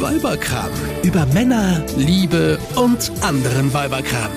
Weiberkram. Über Männer, Liebe und anderen Weiberkram.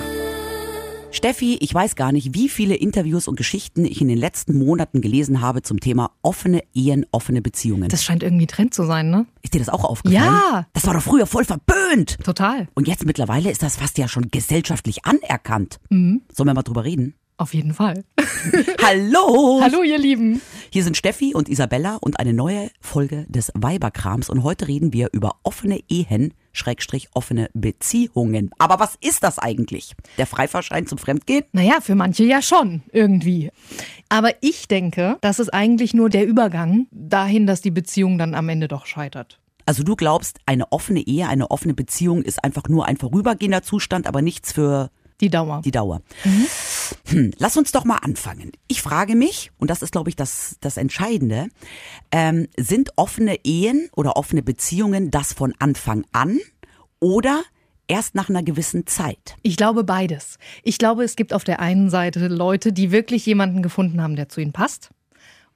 Steffi, ich weiß gar nicht, wie viele Interviews und Geschichten ich in den letzten Monaten gelesen habe zum Thema offene Ehen, offene Beziehungen. Das scheint irgendwie Trend zu sein, ne? ist dir das auch aufgefallen? Ja. Das war doch früher voll verböhnt. Total. Und jetzt mittlerweile ist das fast ja schon gesellschaftlich anerkannt. Mhm. Sollen wir mal drüber reden? Auf jeden Fall. Hallo! Hallo, ihr Lieben. Hier sind Steffi und Isabella und eine neue Folge des Weiberkrams. Und heute reden wir über offene Ehen, Schrägstrich offene Beziehungen. Aber was ist das eigentlich? Der Freifahrschein zum Fremdgehen? Naja, für manche ja schon, irgendwie. Aber ich denke, das ist eigentlich nur der Übergang dahin, dass die Beziehung dann am Ende doch scheitert. Also du glaubst, eine offene Ehe, eine offene Beziehung ist einfach nur ein vorübergehender Zustand, aber nichts für Die Dauer. die Dauer. Hm, lass uns doch mal anfangen. Ich frage mich, und das ist, glaube ich, das, das Entscheidende, ähm, sind offene Ehen oder offene Beziehungen das von Anfang an oder erst nach einer gewissen Zeit? Ich glaube beides. Ich glaube, es gibt auf der einen Seite Leute, die wirklich jemanden gefunden haben, der zu ihnen passt.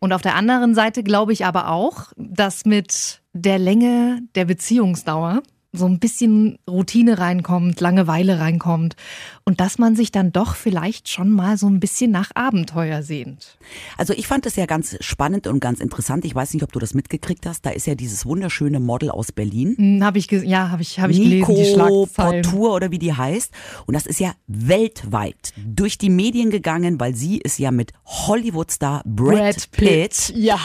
Und auf der anderen Seite glaube ich aber auch, dass mit der Länge der Beziehungsdauer so ein bisschen Routine reinkommt, Langeweile reinkommt und dass man sich dann doch vielleicht schon mal so ein bisschen nach Abenteuer sehnt. Also ich fand es ja ganz spannend und ganz interessant. Ich weiß nicht, ob du das mitgekriegt hast. Da ist ja dieses wunderschöne Model aus Berlin. Hm, Hab ich ja, habe ich, hab ich Nico gelesen. Portur oder wie die heißt. Und das ist ja weltweit durch die Medien gegangen, weil sie ist ja mit Hollywood-Star Brad, Pitt, Ja.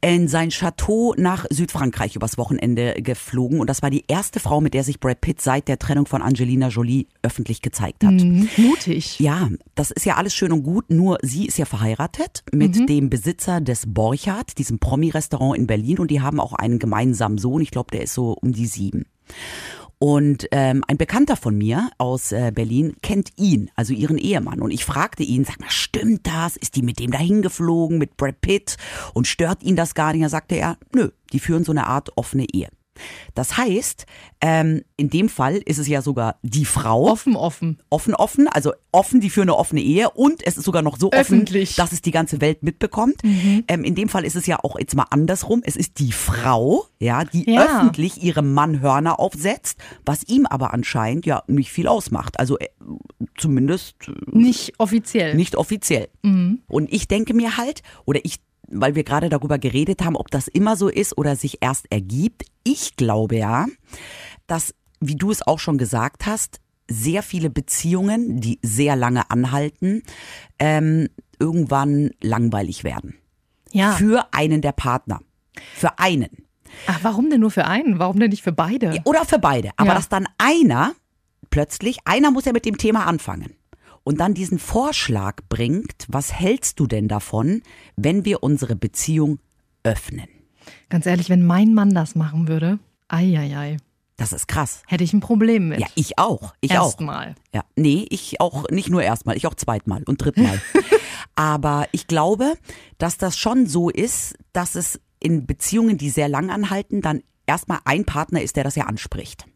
in sein Chateau nach Südfrankreich übers Wochenende geflogen. Und das war die erste Frau, mit der sich Brad Pitt seit der Trennung von Angelina Jolie öffentlich gezeigt hat. Mhm, mutig. Ja, das ist ja alles schön und gut, nur sie ist ja verheiratet mit Mhm. dem Besitzer des Borchardt, diesem Promi-Restaurant in Berlin und die haben auch einen gemeinsamen Sohn, ich glaube, der ist so um die sieben. Und ähm, ein Bekannter von mir aus äh, Berlin kennt ihn, also ihren Ehemann. Und ich fragte ihn, sag mal, stimmt das? Ist die mit dem dahin geflogen, mit Brad Pitt? Und stört ihn das gar nicht? Da sagte er, nö, die führen so eine Art offene Ehe. Das heißt, ähm, in dem Fall ist es ja sogar die Frau Offen, offen. offen, offen, also offen, die für eine offene Ehe und es ist sogar noch so offen, Öffentlich. dass es die ganze Welt mitbekommt. Ähm, in dem Fall ist es ja auch jetzt mal andersrum. Es ist die Frau, ja, die Ja. öffentlich ihrem Mann Hörner aufsetzt, was ihm aber anscheinend ja nicht viel ausmacht. Also äh, zumindest äh, Nicht offiziell. nicht offiziell. Und ich denke mir halt, oder ich, weil wir gerade darüber geredet haben, ob das immer so ist oder sich erst ergibt, ich glaube ja, dass, wie du es auch schon gesagt hast, sehr viele Beziehungen, die sehr lange anhalten, ähm, irgendwann langweilig werden. Ja. Für einen der Partner. Für einen. Ach, warum denn nur für einen? Warum denn nicht für beide? Oder für beide. Aber Ja. dass dann einer plötzlich, einer muss ja mit dem Thema anfangen und dann diesen Vorschlag bringt, was hältst du denn davon, wenn wir unsere Beziehung öffnen? Ganz ehrlich, wenn mein Mann das machen würde, ei, Das ist krass. hätte ich ein Problem mit. Ja, ich auch. Ich auch. Erstmal. Ja, nee, ich auch nicht nur erstmal, ich auch zweitmal und drittmal. Aber ich glaube, dass das schon so ist, dass es in Beziehungen, die sehr lang anhalten, dann erstmal ein Partner ist, der das ja anspricht.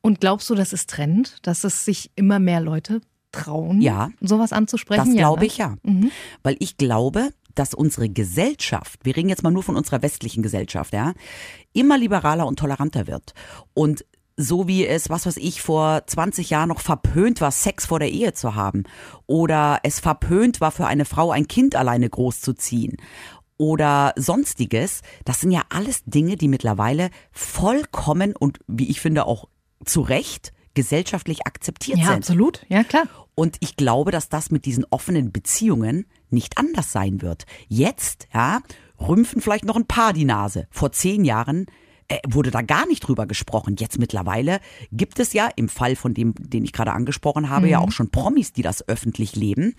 Und glaubst du, das ist Trend, dass es sich immer mehr Leute trauen, Ja. sowas anzusprechen? Das Ja, glaube ne? ich ja. Weil ich glaube, dass unsere Gesellschaft, wir reden jetzt mal nur von unserer westlichen Gesellschaft, ja, immer liberaler und toleranter wird. Und so wie es, was weiß ich, vor 20 Jahren noch verpönt war, Sex vor der Ehe zu haben. Oder es verpönt war, für eine Frau ein Kind alleine großzuziehen. Oder sonstiges. Das sind ja alles Dinge, die mittlerweile vollkommen und wie ich finde auch zu Recht gesellschaftlich akzeptiert Ja, sind. absolut. Ja, klar. Und ich glaube, dass das mit diesen offenen Beziehungen nicht anders sein wird. Jetzt, ja, rümpfen vielleicht noch ein paar die Nase. Vor zehn Jahren äh, wurde da gar nicht drüber gesprochen. Jetzt mittlerweile gibt es ja im Fall von dem, den ich gerade angesprochen habe, ja auch schon Promis, die das öffentlich leben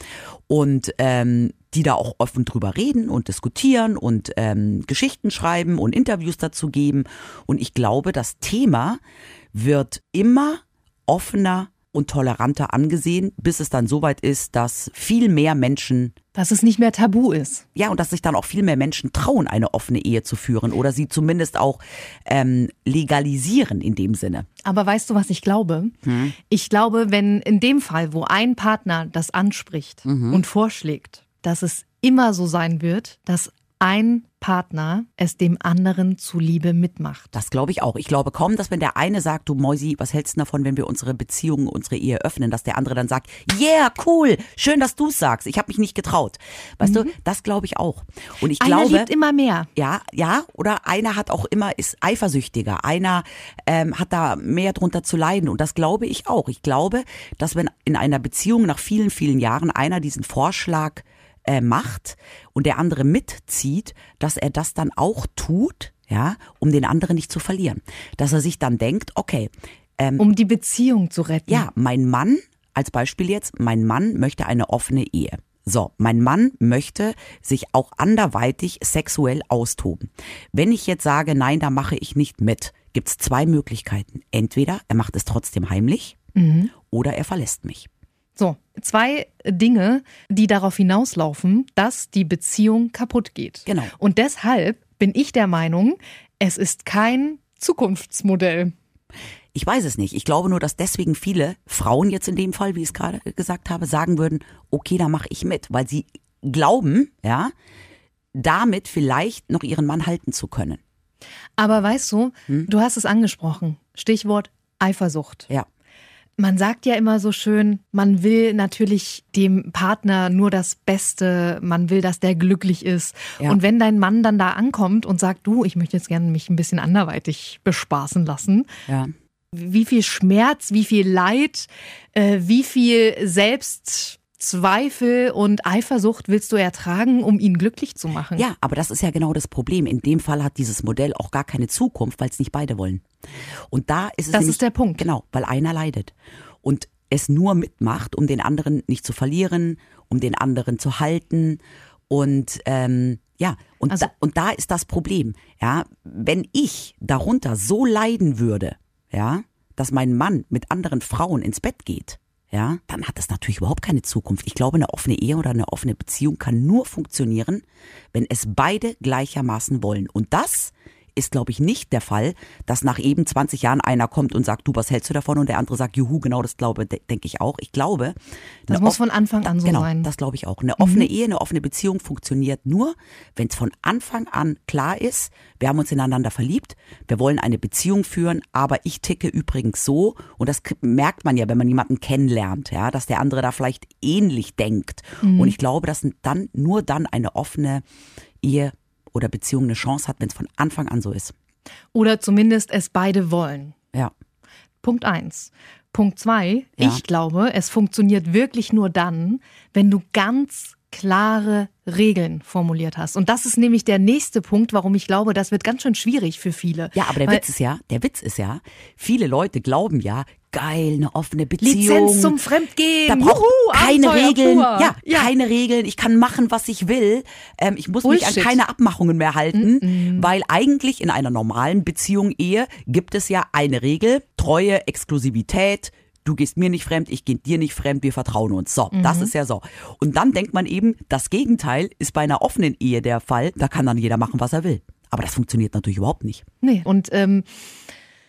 und ähm, die da auch offen drüber reden und diskutieren und ähm, Geschichten schreiben und Interviews dazu geben. Und ich glaube, das Thema wird immer offener und toleranter angesehen, bis es dann soweit ist, dass viel mehr Menschen, Dass es nicht mehr tabu ist. ja, und dass sich dann auch viel mehr Menschen trauen, eine offene Ehe zu führen oder sie zumindest auch ähm, legalisieren in dem Sinne. Aber weißt du, was ich glaube? Hm? Ich glaube, wenn in dem Fall, wo ein Partner das anspricht Mhm. und vorschlägt, dass es immer so sein wird, dass ein Partner es dem anderen zuliebe mitmacht. Das glaube ich auch. Ich glaube kaum, dass wenn der eine sagt, du Mäusi, was hältst du davon, wenn wir unsere Beziehung, unsere Ehe öffnen, dass der andere dann sagt, yeah, cool, schön, dass du es sagst. Ich habe mich nicht getraut. Weißt mhm. du, das glaube ich auch. Und ich einer glaube, liebt immer mehr. Ja, ja, oder einer hat auch immer ist eifersüchtiger. Einer ähm, hat da mehr drunter zu leiden und das glaube ich auch. Ich glaube, dass wenn in einer Beziehung nach vielen, vielen Jahren einer diesen Vorschlag äh, macht und der andere mitzieht, dass er das dann auch tut, ja, um den anderen nicht zu verlieren. Dass er sich dann denkt, okay. Ähm, um die Beziehung zu retten. Ja, mein Mann, als Beispiel jetzt, mein Mann möchte eine offene Ehe. So, mein Mann möchte sich auch anderweitig sexuell austoben. Wenn ich jetzt sage, nein, da mache ich nicht mit, gibt's zwei Möglichkeiten. Entweder er macht es trotzdem heimlich mhm. oder er verlässt mich. So, zwei Dinge, die darauf hinauslaufen, dass die Beziehung kaputt geht. Genau. Und deshalb bin ich der Meinung, es ist kein Zukunftsmodell. Ich weiß es nicht. Ich glaube nur, dass deswegen viele Frauen jetzt in dem Fall, wie ich es gerade gesagt habe, sagen würden, okay, da mache ich mit, weil sie glauben, ja, damit vielleicht noch ihren Mann halten zu können. Aber weißt du, hm? du hast es angesprochen. Stichwort Eifersucht. Ja. Man sagt ja immer so schön, man will natürlich dem Partner nur das Beste, man will, dass der glücklich ist. Ja. Und wenn dein Mann dann da ankommt und sagt, du, ich möchte jetzt gerne mich ein bisschen anderweitig bespaßen lassen, ja. wie viel Schmerz, wie viel Leid, äh, wie viel Selbst Zweifel und Eifersucht willst du ertragen, um ihn glücklich zu machen. Ja, aber das ist ja genau das Problem. In dem Fall hat dieses Modell auch gar keine Zukunft, weil es nicht beide wollen. Und da ist es Das nämlich, ist der Punkt. Genau, weil einer leidet und es nur mitmacht, um den anderen nicht zu verlieren, um den anderen zu halten und ähm, ja, und, also, da, und da ist das Problem. Ja, wenn ich darunter so leiden würde, ja, dass mein Mann mit anderen Frauen ins Bett geht, ja, dann hat das natürlich überhaupt keine Zukunft. Ich glaube, eine offene Ehe oder eine offene Beziehung kann nur funktionieren, wenn es beide gleichermaßen wollen. Und das ist, glaube ich, nicht der Fall, dass nach eben 20 Jahren einer kommt und sagt, du, was hältst du davon? Und der andere sagt, juhu, genau das glaube, denke ich auch. Ich glaube. Das muss von Anfang an so genau, sein. Das glaube ich auch. Eine offene mhm. Ehe, eine offene Beziehung funktioniert nur, wenn es von Anfang an klar ist, wir haben uns ineinander verliebt, wir wollen eine Beziehung führen, aber ich ticke übrigens so, und das merkt man ja, wenn man jemanden kennenlernt, ja, dass der andere da vielleicht ähnlich denkt. Mhm. Und ich glaube, dass dann nur dann eine offene Ehe oder Beziehung eine Chance hat, wenn es von Anfang an so ist. Oder zumindest es beide wollen. Ja. Punkt eins. Punkt zwei, ja. ich glaube, es funktioniert wirklich nur dann, wenn du ganz klare Regeln formuliert hast. Und das ist nämlich der nächste Punkt, warum ich glaube, das wird ganz schön schwierig für viele. Ja, aber der Weil, Witz ist ja, der Witz ist ja, viele Leute glauben ja, geil, eine offene Beziehung. Lizenz zum Fremdgehen. Da braucht Juhu, keine Abenteuer Regeln. Ja, ja, keine Regeln. Ich kann machen, was ich will. Ähm, ich muss Bullshit. mich an keine Abmachungen mehr halten, mm -mm. weil eigentlich in einer normalen Beziehung, Ehe, gibt es ja eine Regel, Treue, Exklusivität, du gehst mir nicht fremd, ich gehe dir nicht fremd, wir vertrauen uns. So, mhm. das ist ja so. Und dann denkt man eben, das Gegenteil ist bei einer offenen Ehe der Fall. Da kann dann jeder machen, was er will. Aber das funktioniert natürlich überhaupt nicht. Nee, und ähm,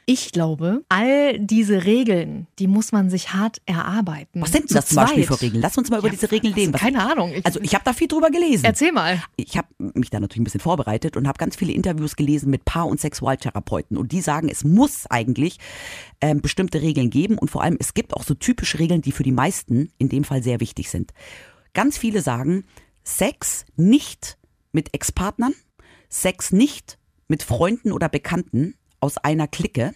ich glaube, all diese Regeln, die muss man sich hart erarbeiten. Was sind denn das zum Beispiel für Regeln? Lass uns mal über ja, diese Regeln reden. Keine Ahnung. Ich, also ich habe da viel drüber gelesen. Erzähl mal. Ich habe mich da natürlich ein bisschen vorbereitet und habe ganz viele Interviews gelesen mit Paar- und Sexualtherapeuten. Und die sagen, es muss eigentlich ähm, bestimmte Regeln geben. Und vor allem, es gibt auch so typische Regeln, die für die meisten in dem Fall sehr wichtig sind. Ganz viele sagen, Sex nicht mit Ex-Partnern, Sex nicht mit Freunden oder Bekannten, aus einer Clique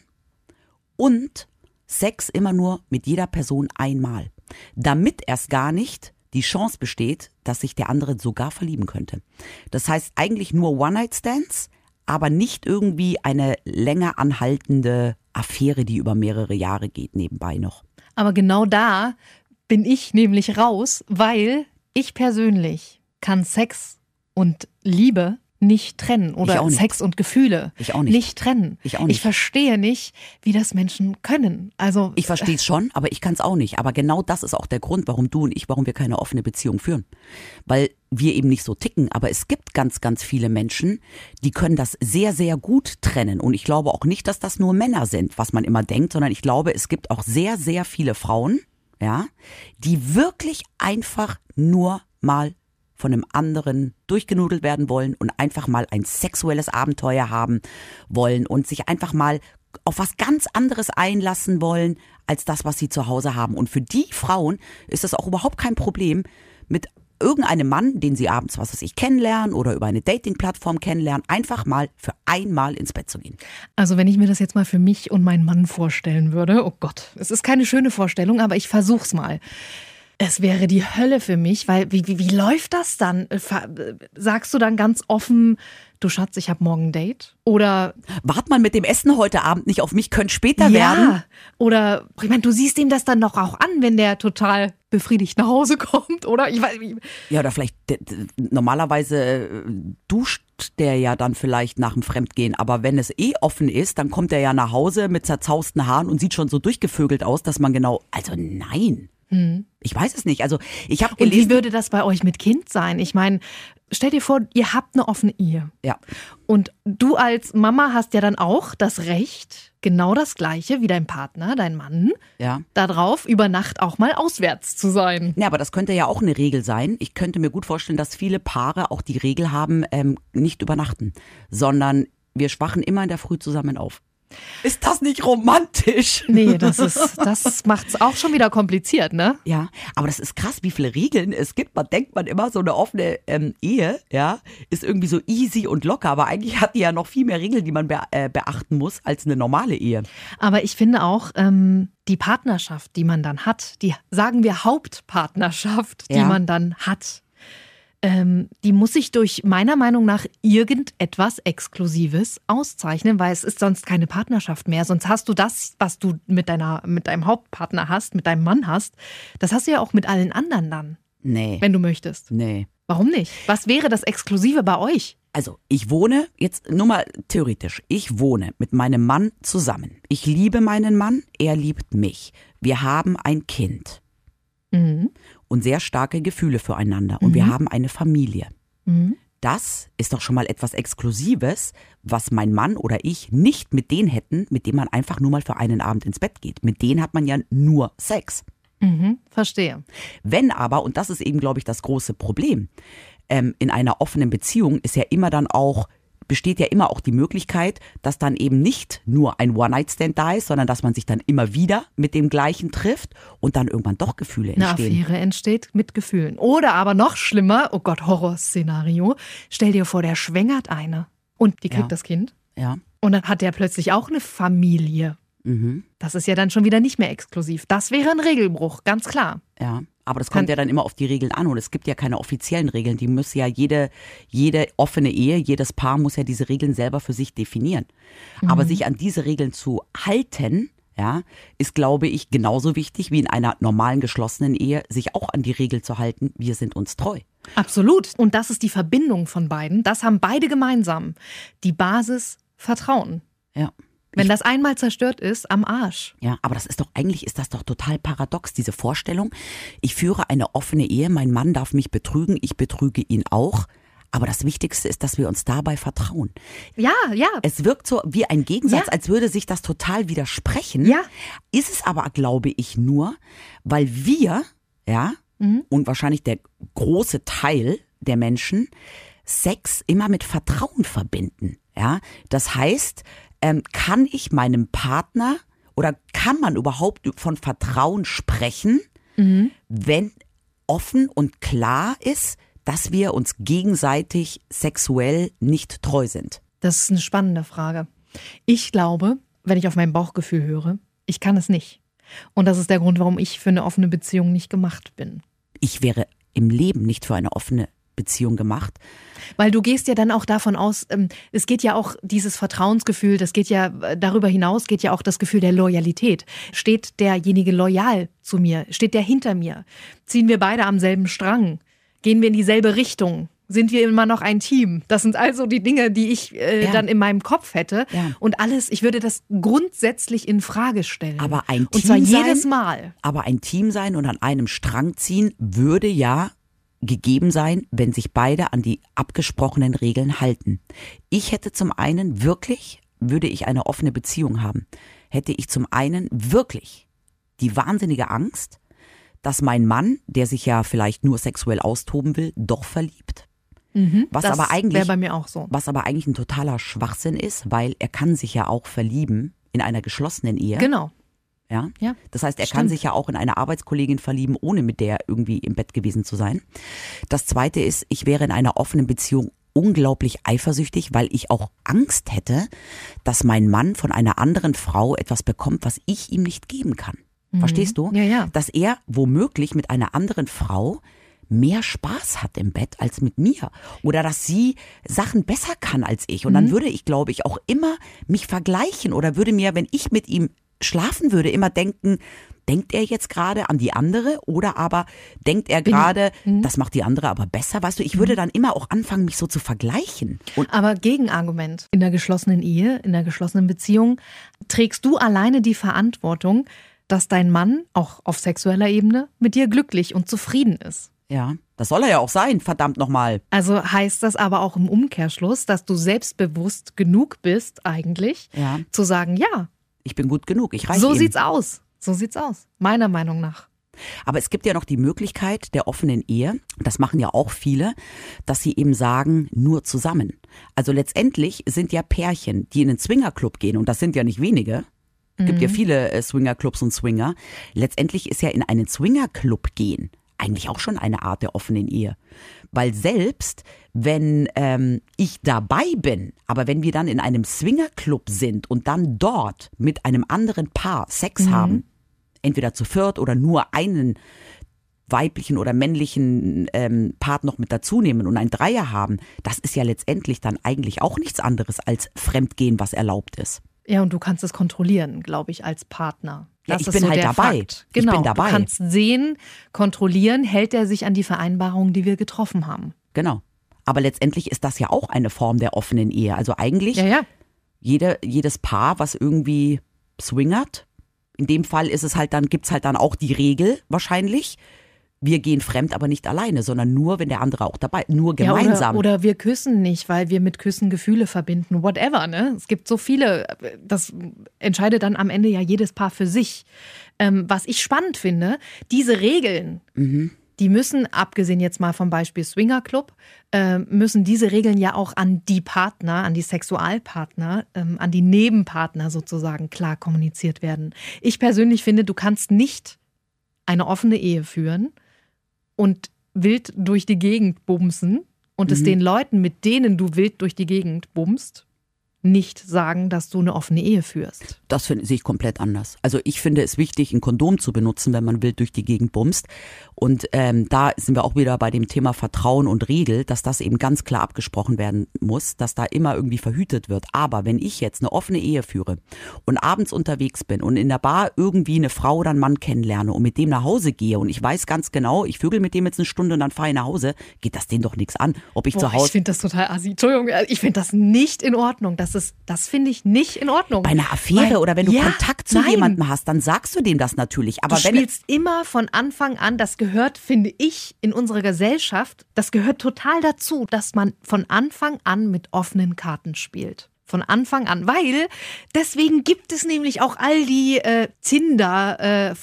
und Sex immer nur mit jeder Person einmal, damit erst gar nicht die Chance besteht, dass sich der andere sogar verlieben könnte. Das heißt eigentlich nur One-Night-Stands, aber nicht irgendwie eine länger anhaltende Affäre, die über mehrere Jahre geht, nebenbei noch. Aber genau da bin ich nämlich raus, weil ich persönlich kann Sex und Liebe nicht trennen oder nicht. Sex und Gefühle ich auch nicht. nicht trennen. Ich auch nicht. Ich verstehe nicht, wie das Menschen können. Also ich verstehe es schon, aber ich kann es auch nicht. Aber genau das ist auch der Grund, warum du und ich, warum wir keine offene Beziehung führen, weil wir eben nicht so ticken. Aber es gibt ganz, ganz viele Menschen, die können das sehr, sehr gut trennen. Und ich glaube auch nicht, dass das nur Männer sind, was man immer denkt, sondern ich glaube, es gibt auch sehr, sehr viele Frauen, ja, die wirklich einfach nur mal von einem anderen durchgenudelt werden wollen und einfach mal ein sexuelles Abenteuer haben wollen und sich einfach mal auf was ganz anderes einlassen wollen als das, was sie zu Hause haben. Und für die Frauen ist das auch überhaupt kein Problem, mit irgendeinem Mann, den sie abends, was weiß ich, kennenlernen oder über eine Dating-Plattform kennenlernen, einfach mal für einmal ins Bett zu gehen. Also wenn ich mir das jetzt mal für mich und meinen Mann vorstellen würde, oh Gott, es ist keine schöne Vorstellung, aber ich versuch's mal. Es wäre die Hölle für mich, weil wie, wie, wie läuft das dann? Sagst du dann ganz offen, du Schatz, ich habe morgen ein Date? Oder wart mal mit dem Essen heute Abend nicht auf mich, könnte später ja, werden. Oder ich meine, du siehst ihm das dann doch auch an, wenn der total befriedigt nach Hause kommt, oder? Ich weiß, ja, oder vielleicht normalerweise äh, duscht der ja dann vielleicht nach dem Fremdgehen, aber wenn es eh offen ist, dann kommt er ja nach Hause mit zerzausten Haaren und sieht schon so durchgevögelt aus, dass man genau, also nein. Hm. Ich weiß es nicht. Also ich habe gelesen. Und wie würde das bei euch mit Kind sein? Ich meine, stell dir vor, ihr habt eine offene Ehe. Ja. Und du als Mama hast ja dann auch das Recht, genau das Gleiche wie dein Partner, dein Mann, ja. darauf über Nacht auch mal auswärts zu sein. Ja, aber das könnte ja auch eine Regel sein. Ich könnte mir gut vorstellen, dass viele Paare auch die Regel haben, ähm, nicht übernachten, sondern wir schwachen immer in der Früh zusammen auf. Ist das nicht romantisch? Nee, das ist, das macht's auch schon wieder kompliziert, ne? Ja, aber das ist krass, wie viele Regeln es gibt. Man denkt man immer, so eine offene ähm, Ehe, ja, ist irgendwie so easy und locker, aber eigentlich hat die ja noch viel mehr Regeln, die man be äh, beachten muss, als eine normale Ehe. Aber ich finde auch, ähm, die Partnerschaft, die man dann hat, die sagen wir Hauptpartnerschaft, die ja. man dann hat, ähm, die muss sich durch meiner Meinung nach irgendetwas Exklusives auszeichnen, weil es ist sonst keine Partnerschaft mehr. Sonst hast du das, was du mit deiner, mit deinem Hauptpartner hast, mit deinem Mann hast, das hast du ja auch mit allen anderen dann. Nee. Wenn du möchtest. Nee. Warum nicht? Was wäre das Exklusive bei euch? Also, ich wohne, jetzt nur mal theoretisch, ich wohne mit meinem Mann zusammen. Ich liebe meinen Mann, er liebt mich. Wir haben ein Kind. Mhm und sehr starke Gefühle füreinander und mhm. wir haben eine Familie. Mhm. Das ist doch schon mal etwas Exklusives, was mein Mann oder ich nicht mit denen hätten, mit denen man einfach nur mal für einen Abend ins Bett geht. Mit denen hat man ja nur Sex. Mhm, verstehe. Wenn aber, und das ist eben, glaube ich, das große Problem, ähm, in einer offenen Beziehung ist ja immer dann auch besteht ja immer auch die Möglichkeit, dass dann eben nicht nur ein One-Night-Stand da ist, sondern dass man sich dann immer wieder mit dem gleichen trifft und dann irgendwann doch Gefühle entstehen. Eine Affäre entsteht mit Gefühlen. Oder aber noch schlimmer, oh Gott, Horrorszenario, stell dir vor, der schwängert eine und die kriegt ja. das Kind. Ja. Und dann hat der plötzlich auch eine Familie. Mhm. Das ist ja dann schon wieder nicht mehr exklusiv. Das wäre ein Regelbruch, ganz klar. Ja. Aber das kommt ja dann immer auf die Regeln an und es gibt ja keine offiziellen Regeln. Die muss ja jede, jede offene Ehe, jedes Paar muss ja diese Regeln selber für sich definieren. Mhm. Aber sich an diese Regeln zu halten, ja, ist, glaube ich, genauso wichtig wie in einer normalen geschlossenen Ehe, sich auch an die Regel zu halten, wir sind uns treu. Absolut. Und das ist die Verbindung von beiden. Das haben beide gemeinsam. Die Basis Vertrauen. Ja. Wenn das einmal zerstört ist, am Arsch. Ja, aber das ist doch eigentlich ist das doch total paradox diese Vorstellung. Ich führe eine offene Ehe, mein Mann darf mich betrügen, ich betrüge ihn auch. Aber das Wichtigste ist, dass wir uns dabei vertrauen. Ja, ja. Es wirkt so wie ein Gegensatz, ja. als würde sich das total widersprechen. Ja. Ist es aber, glaube ich, nur, weil wir, ja, mhm. und wahrscheinlich der große Teil der Menschen Sex immer mit Vertrauen verbinden. Ja, das heißt, ähm, kann ich meinem Partner oder kann man überhaupt von Vertrauen sprechen, mhm. wenn offen und klar ist, dass wir uns gegenseitig sexuell nicht treu sind? Das ist eine spannende Frage. Ich glaube, wenn ich auf mein Bauchgefühl höre, ich kann es nicht. Und das ist der Grund, warum ich für eine offene Beziehung nicht gemacht bin. Ich wäre im Leben nicht für eine offene Beziehung gemacht. Weil du gehst ja dann auch davon aus, ähm, es geht ja auch dieses Vertrauensgefühl, das geht ja äh, darüber hinaus, geht ja auch das Gefühl der Loyalität. Steht derjenige loyal zu mir? Steht der hinter mir? Ziehen wir beide am selben Strang? Gehen wir in dieselbe Richtung? Sind wir immer noch ein Team? Das sind also die Dinge, die ich äh, ja. dann in meinem Kopf hätte. Ja. Und alles, ich würde das grundsätzlich in Frage stellen. Aber ein Team und zwar jedes Mal. Aber ein Team sein und an einem Strang ziehen würde ja gegeben sein, wenn sich beide an die abgesprochenen Regeln halten. Ich hätte zum einen wirklich, würde ich eine offene Beziehung haben, hätte ich zum einen wirklich die wahnsinnige Angst, dass mein Mann, der sich ja vielleicht nur sexuell austoben will, doch verliebt. Was das aber eigentlich so. was aber eigentlich ein totaler Schwachsinn ist, weil er kann sich ja auch verlieben in einer geschlossenen Ehe. Genau. Ja? Ja, Das heißt, er kann stimmt. sich ja auch in eine Arbeitskollegin verlieben, ohne mit der irgendwie im Bett gewesen zu sein. Das zweite ist, ich wäre in einer offenen Beziehung unglaublich eifersüchtig, weil ich auch Angst hätte, dass mein Mann von einer anderen Frau etwas bekommt, was ich ihm nicht geben kann. Verstehst du? Mhm. Ja, ja. Dass er womöglich mit einer anderen Frau mehr Spaß hat im Bett als mit mir oder dass sie Sachen besser kann als ich und Mhm. dann würde ich glaube ich auch immer mich vergleichen oder würde mir wenn ich mit ihm schlafen würde immer denken denkt er jetzt gerade an die andere oder aber denkt er gerade Mhm. das macht die andere aber besser weißt du ich würde dann immer auch anfangen mich so zu vergleichen und Aber Gegenargument. In der geschlossenen Ehe, in der geschlossenen Beziehung, trägst du alleine die Verantwortung, dass dein Mann auch auf sexueller Ebene mit dir glücklich und zufrieden ist. ja das soll er ja auch sein verdammt nochmal Also heißt das aber auch im Umkehrschluss, dass du selbstbewusst genug bist, eigentlich, Ja. zu sagen, ja, ich bin gut genug ich reiche so ihm. sieht's aus. So sieht's aus. Meiner Meinung nach. Aber es gibt ja noch die Möglichkeit der offenen Ehe, das machen ja auch viele, dass sie eben sagen, nur zusammen. Also letztendlich sind ja Pärchen, die in einen Swingerclub gehen, und das sind ja nicht wenige, es gibt ja viele äh, Swingerclubs und Swinger, letztendlich ist ja in einen Swingerclub gehen eigentlich auch schon eine Art der offenen Ehe. Weil selbst wenn ähm, ich dabei bin, aber wenn wir dann in einem Swingerclub sind und dann dort mit einem anderen Paar Sex haben, entweder zu viert oder nur einen weiblichen oder männlichen ähm, Part noch mit dazu nehmen und ein Dreier haben, das ist ja letztendlich dann eigentlich auch nichts anderes als Fremdgehen, was erlaubt ist. Ja, und du kannst es kontrollieren, glaube ich, als Partner. Ja, Das ich ist bin so halt dabei. Fakt. Ich Genau. bin dabei. Du kannst sehen, kontrollieren, hält er sich an die Vereinbarungen, die wir getroffen haben. Genau. Aber letztendlich ist das ja auch eine Form der offenen Ehe. Also eigentlich Ja, ja. jede, jedes Paar, was irgendwie swingert, in dem Fall ist es halt dann, gibt's halt dann auch die Regel wahrscheinlich. Wir gehen fremd, aber nicht alleine, sondern nur, wenn der andere auch dabei, nur Ja, gemeinsam. oder, oder wir küssen nicht, weil wir mit Küssen Gefühle verbinden. Whatever, ne? Es gibt so viele, das entscheidet dann am Ende ja jedes Paar für sich. Ähm, was ich spannend finde, diese Regeln, die müssen, abgesehen jetzt mal vom Beispiel Swinger Club, äh, müssen diese Regeln ja auch an die Partner, an die Sexualpartner, ähm, an die Nebenpartner sozusagen klar kommuniziert werden. Ich persönlich finde, du kannst nicht eine offene Ehe führen und wild durch die Gegend bumsen und es den Leuten, mit denen du wild durch die Gegend bumst, nicht sagen, dass du eine offene Ehe führst. Das finde ich komplett anders. Also ich finde es wichtig, ein Kondom zu benutzen, wenn man wild durch die Gegend bumst. Und ähm, da sind wir auch wieder bei dem Thema Vertrauen und Regel, dass das eben ganz klar abgesprochen werden muss, dass da immer irgendwie verhütet wird. Aber wenn ich jetzt eine offene Ehe führe und abends unterwegs bin und in der Bar irgendwie eine Frau oder einen Mann kennenlerne und mit dem nach Hause gehe und ich weiß ganz genau, ich vögel mit dem jetzt eine Stunde und dann fahre ich nach Hause, geht das denen doch nichts an, ob ich Boah, zu ich Hause finde das total assi. Entschuldigung, ich finde das nicht in Ordnung. Das ist, das finde ich nicht in Ordnung. bei einer Affäre Weil- oder wenn du Ja, Kontakt zu nein. jemandem hast, dann sagst du dem das natürlich. Aber du wenn spielst immer von Anfang an, das gehört, finde ich, in unserer Gesellschaft, das gehört total dazu, dass man von Anfang an mit offenen Karten spielt. Von Anfang an, weil deswegen gibt es nämlich auch all die äh, Tinder äh,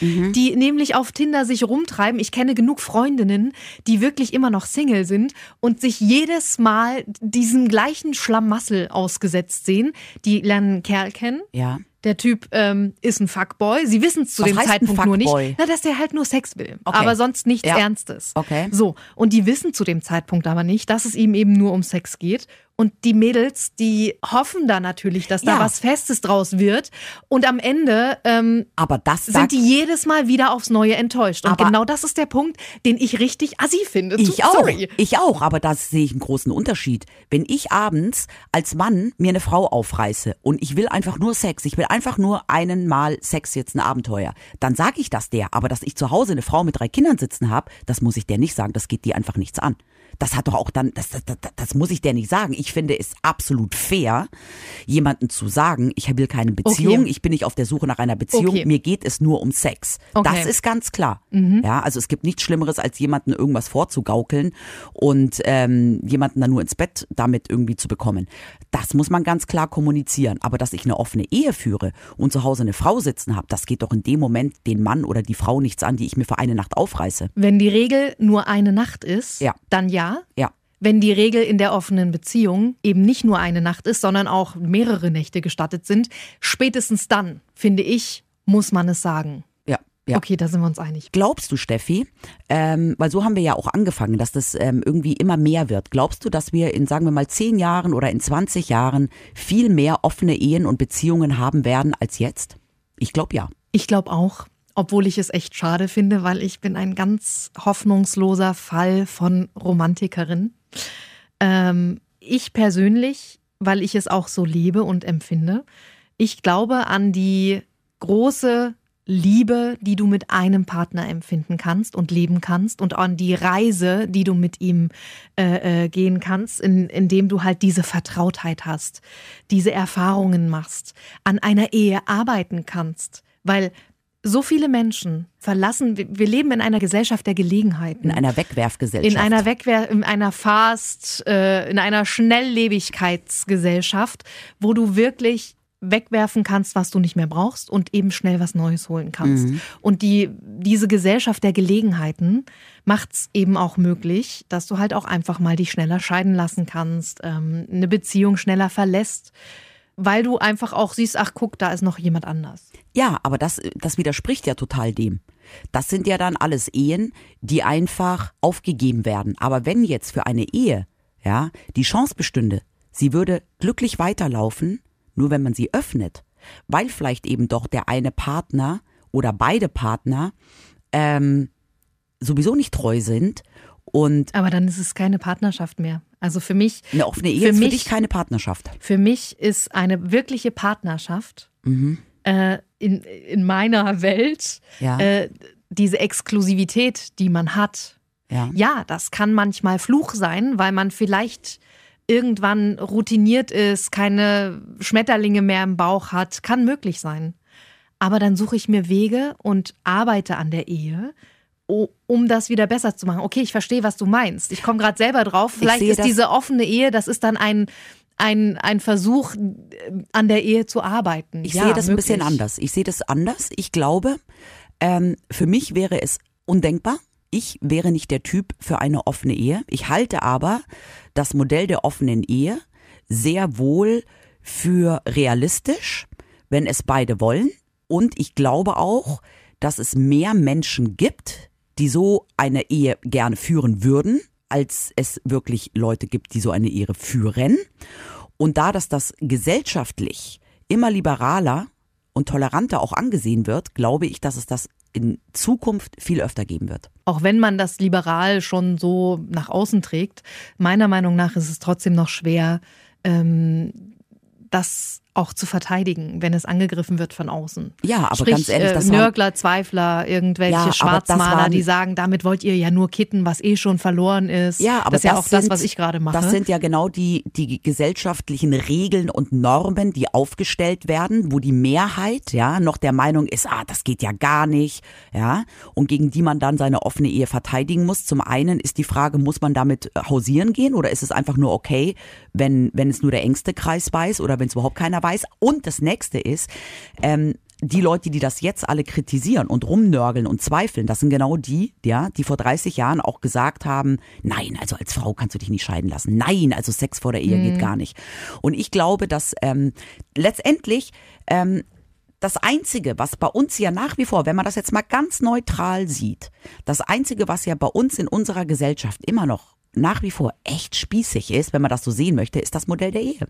Mhm. die nämlich auf Tinder sich rumtreiben. Ich kenne genug Freundinnen, die wirklich immer noch Single sind und sich jedes Mal diesem gleichen Schlamassel ausgesetzt sehen. Die lernen einen Kerl kennen, ja. der Typ ähm, ist ein Fuckboy. Sie wissen es zu Was dem Zeitpunkt nur nicht. Na, dass der halt nur Sex will. Okay. Aber sonst nichts Ja. Ernstes. Okay. So. Und die wissen zu dem Zeitpunkt aber nicht, dass es ihm eben nur um Sex geht. Und die Mädels, die hoffen da natürlich, dass da Ja. was Festes draus wird. Und am Ende ähm, Aber das sind sagt die jedes Mal wieder aufs Neue enttäuscht. Und genau das ist der Punkt, den ich richtig assi finde. Ich Tu- auch. Sorry. Ich auch, aber da sehe ich einen großen Unterschied. Wenn ich abends als Mann mir eine Frau aufreiße und ich will einfach nur Sex, ich will einfach nur einen Mal Sex, jetzt ein Abenteuer, dann sage ich das der. Aber dass ich zu Hause eine Frau mit drei Kindern sitzen habe, das muss ich der nicht sagen. Das geht dir einfach nichts an. Das hat doch auch dann, das, das, das, das muss ich dir nicht sagen. Ich finde es absolut fair, jemanden zu sagen, ich will keine Beziehung, Okay. ich bin nicht auf der Suche nach einer Beziehung, Okay. mir geht es nur um Sex. Okay. Mhm. Das ist ganz klar. Ja, also es gibt nichts Schlimmeres, als jemanden irgendwas vorzugaukeln und ähm, jemanden dann nur ins Bett damit irgendwie zu bekommen. Das muss man ganz klar kommunizieren. Aber dass ich eine offene Ehe führe und zu Hause eine Frau sitzen habe, das geht doch in dem Moment den Mann oder die Frau nichts an, die ich mir für eine Nacht aufreiße. Wenn die Regel nur eine Nacht ist, Ja. dann ja. Ja. Wenn die Regel in der offenen Beziehung eben nicht nur eine Nacht ist, sondern auch mehrere Nächte gestattet sind, spätestens dann, finde ich, muss man es sagen. Ja. Okay, da sind wir uns einig. Glaubst du, Steffi, ähm, weil so haben wir ja auch angefangen, dass das ähm, irgendwie immer mehr wird. Glaubst du, dass wir in, sagen wir mal, zehn Jahren oder in 20 Jahren viel mehr offene Ehen und Beziehungen haben werden als jetzt? Ich glaube ja. Ich glaube auch, obwohl ich es echt schade finde, weil ich bin ein ganz hoffnungsloser Fall von Romantikerin. Ähm, ich persönlich, weil ich es auch so lebe und empfinde, ich glaube an die große Liebe, die du mit einem Partner empfinden kannst und leben kannst und an die Reise, die du mit ihm äh, äh, gehen kannst, in, indem du halt diese Vertrautheit hast, diese Erfahrungen machst, an einer Ehe arbeiten kannst, weil so viele Menschen verlassen, wir leben in einer Gesellschaft der Gelegenheiten. In einer Wegwerfgesellschaft. In einer Wegwer in einer Fast, äh, in einer Schnelllebigkeitsgesellschaft, wo du wirklich wegwerfen kannst, was du nicht mehr brauchst und eben schnell was Neues holen kannst. Und die, diese Gesellschaft der Gelegenheiten macht's eben auch möglich, dass du halt auch einfach mal dich schneller scheiden lassen kannst, ähm, eine Beziehung schneller verlässt, weil du einfach auch siehst, ach guck, da ist noch jemand anders. Ja, aber das, das widerspricht ja total dem. Das sind ja dann alles Ehen, die einfach aufgegeben werden. Aber wenn jetzt für eine Ehe, ja, die Chance bestünde, sie würde glücklich weiterlaufen, nur wenn man sie öffnet, weil vielleicht eben doch der eine Partner oder beide Partner ähm, sowieso nicht treu sind und Aber dann ist es keine Partnerschaft mehr. Also für mich, eine offene Ehe Für ist für mich- dich keine Partnerschaft. Für mich ist eine wirkliche Partnerschaft Mhm. äh, in, in meiner Welt Ja. äh, diese Exklusivität, die man hat. Ja. Ja, das kann manchmal Fluch sein, weil man vielleicht irgendwann routiniert ist, keine Schmetterlinge mehr im Bauch hat. Kann möglich sein. Aber dann suche ich mir Wege und arbeite an der Ehe, um das wieder besser zu machen. Okay, ich verstehe, was du meinst. Ich komme gerade selber drauf. Vielleicht ist das- diese offene Ehe, das ist dann ein, ein, ein Versuch, an der Ehe zu arbeiten. Ich ja, sehe das ein bisschen möglich. anders. Ich sehe das anders. Ich glaube, ähm, für mich wäre es undenkbar. Ich wäre nicht der Typ für eine offene Ehe. Ich halte aber das Modell der offenen Ehe sehr wohl für realistisch, wenn es beide wollen. Und ich glaube auch, dass es mehr Menschen gibt, die so eine Ehe gerne führen würden, als es wirklich Leute gibt, die so eine Ehe führen. Und da dass das gesellschaftlich immer liberaler und toleranter auch angesehen wird, glaube ich, dass es das in Zukunft viel öfter geben wird. Auch wenn man das liberal schon so nach außen trägt, meiner Meinung nach ist es trotzdem noch schwer, ähm, das auch zu verteidigen, wenn es angegriffen wird von außen. Ja, aber Sprich, ganz ehrlich, äh, das waren- Nörgler, Zweifler, irgendwelche Ja, das Schwarzmaler, die sagen, damit wollt ihr ja nur kitten, was eh schon verloren ist. Ja, aber das ist ja auch das, sind- was ich gerade mache. Das sind ja genau die, die gesellschaftlichen Regeln und Normen, die aufgestellt werden, wo die Mehrheit ja noch der Meinung ist, ah, das geht ja gar nicht, ja, und gegen die man dann seine offene Ehe verteidigen muss. Zum einen ist die Frage, muss man damit hausieren gehen oder ist es einfach nur okay, wenn, wenn es nur der engste Kreis weiß oder wenn es überhaupt keiner weiß? Und das nächste ist, ähm, die Leute, die das jetzt alle kritisieren und rumnörgeln und zweifeln, das sind genau die, ja, die vor 30 Jahren auch gesagt haben, nein, also als Frau kannst du dich nicht scheiden lassen. Nein, also Sex vor der Ehe geht gar nicht. Und ich glaube, dass ähm, letztendlich ähm, das Einzige, was bei uns ja nach wie vor, wenn man das jetzt mal ganz neutral sieht, das Einzige, was ja bei uns in unserer Gesellschaft immer noch nach wie vor echt spießig ist, wenn man das so sehen möchte, ist das Modell der Ehe.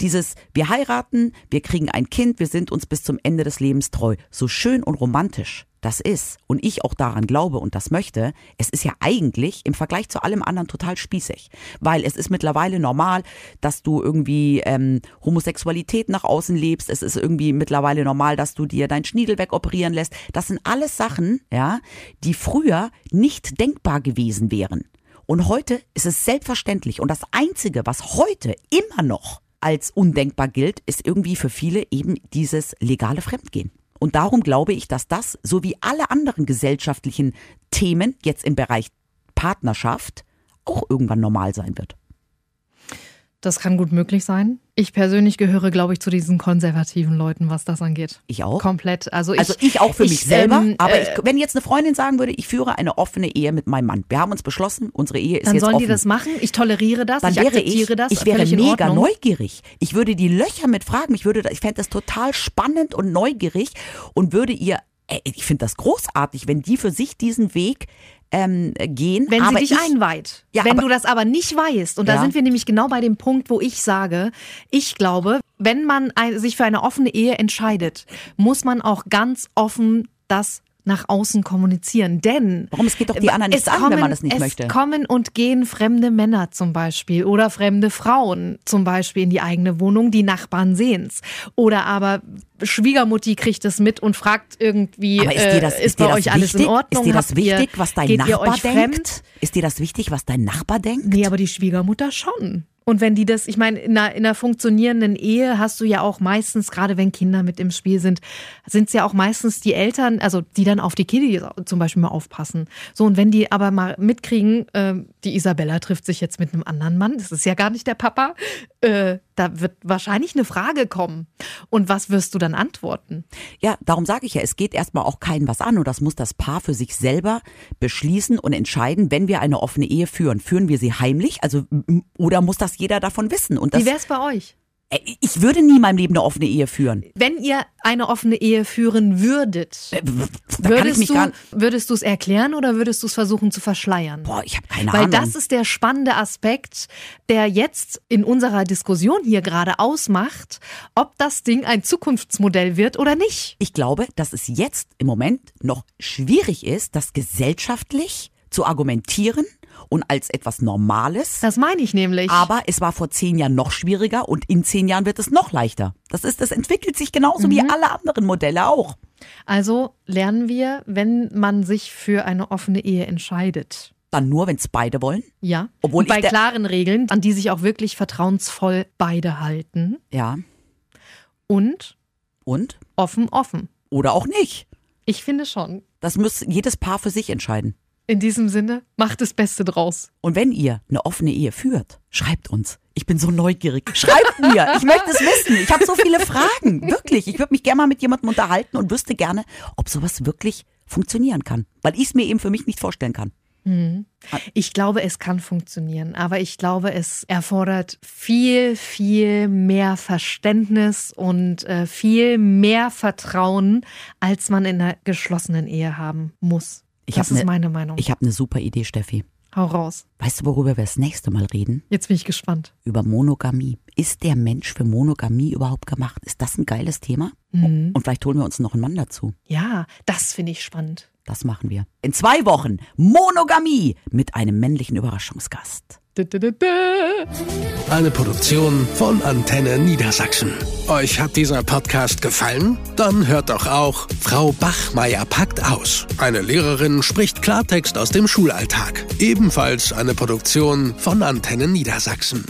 Dieses, wir heiraten, wir kriegen ein Kind, wir sind uns bis zum Ende des Lebens treu. So schön und romantisch das ist und ich auch daran glaube und das möchte, es ist ja eigentlich im Vergleich zu allem anderen total spießig. Weil es ist mittlerweile normal, dass du irgendwie ähm, Homosexualität nach außen lebst. Es ist irgendwie mittlerweile normal, dass du dir deinen Schniedel wegoperieren lässt. Das sind alles Sachen, ja, die früher nicht denkbar gewesen wären. Und heute ist es selbstverständlich. Und das Einzige, was heute immer noch als undenkbar gilt, ist irgendwie für viele eben dieses legale Fremdgehen. Und darum glaube ich, dass das, so wie alle anderen gesellschaftlichen Themen jetzt im Bereich Partnerschaft, auch irgendwann normal sein wird. Das kann gut möglich sein. Ich persönlich gehöre, glaube ich, zu diesen konservativen Leuten, was das angeht. Ich auch. Komplett. Also ich, also ich auch für ich, mich selber. ähm, aber äh, ich, wenn jetzt eine Freundin sagen würde, ich führe eine offene Ehe mit meinem Mann. Wir haben uns beschlossen, unsere Ehe ist Dann jetzt sollen offen. die das machen. Ich toleriere das. dann ich wäre akzeptiere ich, das. ich wäre mega neugierig. Ich würde die Löcher mit fragen. Ich würde, ich fände das total spannend und neugierig und würde ihr, ey, ich finde das großartig, wenn die für sich diesen Weg ähm, gehen. Wenn aber sie dich ich, einweiht. Ja, wenn du das aber nicht weißt, und da Ja. sind wir nämlich genau bei dem Punkt, wo ich sage, ich glaube, wenn man ein, sich für eine offene Ehe entscheidet, muss man auch ganz offen das nach außen kommunizieren. Denn Warum? Es geht doch die anderen es nichts an, wenn man das nicht es möchte. kommen und gehen fremde Männer zum Beispiel oder fremde Frauen zum Beispiel in die eigene Wohnung, die Nachbarn sehen's. Oder aber Schwiegermutti kriegt es mit und fragt irgendwie, Aber ist dir das, äh, ist bei dir das euch alles wichtig? in Ordnung? Ist dir das Habt ihr- wichtig, was dein Nachbar denkt? fremd? Ist dir das wichtig, was dein Nachbar denkt? Nee, aber die Schwiegermutter schon. Und wenn die das, ich meine, in einer, in einer funktionierenden Ehe hast du ja auch meistens, gerade wenn Kinder mit im Spiel sind, sind es ja auch meistens die Eltern, also die dann auf die Kiddies zum Beispiel mal aufpassen. So, und wenn die aber mal mitkriegen, ähm, die Isabella trifft sich jetzt mit einem anderen Mann, das ist ja gar nicht der Papa, äh, da wird wahrscheinlich eine Frage kommen. Und was wirst du dann antworten? Ja, darum sage ich ja, es geht erstmal auch keinen was an und das muss das Paar für sich selber beschließen und entscheiden, wenn wir eine offene Ehe führen. Führen wir sie heimlich, also oder muss das jeder davon wissen? Und das, Wie wär's bei euch? Äh, ich würde nie in meinem Leben eine offene Ehe führen. Wenn ihr eine offene Ehe führen würdet, Äh, Würdest mich du, würdest du es erklären oder würdest du es versuchen zu verschleiern? Boah, ich habe keine Weil Ahnung. das ist der spannende Aspekt, der jetzt in unserer Diskussion hier gerade ausmacht, ob das Ding ein Zukunftsmodell wird oder nicht. ich glaube, dass es jetzt im Moment noch schwierig ist, das gesellschaftlich zu argumentieren und als etwas Normales. Das meine ich nämlich. Aber es war vor zehn Jahren noch schwieriger und in zehn Jahren wird es noch leichter. Das ist, das entwickelt sich genauso wie alle anderen Modelle auch. also lernen wir, wenn man sich für eine offene Ehe entscheidet. Dann nur, wenn es beide wollen. Ja. Obwohl Und bei klaren Regeln, an die sich auch wirklich vertrauensvoll beide halten. Ja. Und Und? offen, offen. Oder auch nicht. Ich finde schon. Das muss jedes Paar für sich entscheiden. In diesem Sinne, macht das Beste draus. Und wenn ihr eine offene Ehe führt, schreibt uns. Ich bin so neugierig. Schreibt mir. Ich möchte es wissen. Ich habe so viele Fragen. Wirklich. Ich würde mich gerne mal mit jemandem unterhalten und wüsste gerne, ob sowas wirklich funktionieren kann. Weil ich es mir eben für mich nicht vorstellen kann. Ich glaube, es kann funktionieren, aber ich glaube, es erfordert viel, viel mehr Verständnis und äh, viel mehr Vertrauen, als man in einer geschlossenen Ehe haben muss. Ich das ist ne- meine Meinung. Ich habe eine super Idee, Steffi. Hau raus. Weißt du, worüber wir das nächste Mal reden? Jetzt bin ich gespannt. Über Monogamie. Ist der Mensch für Monogamie überhaupt gemacht? Ist das ein geiles Thema? Mhm. Und vielleicht holen wir uns noch einen Mann dazu. Ja, das finde ich spannend. Das machen wir. In zwei Wochen Monogamie mit einem männlichen Überraschungsgast. Eine Produktion von Antenne Niedersachsen. Euch hat dieser Podcast gefallen? Dann hört doch auch Frau Bachmeier packt aus. Eine Lehrerin spricht Klartext aus dem Schulalltag. Ebenfalls eine Produktion von Antenne Niedersachsen.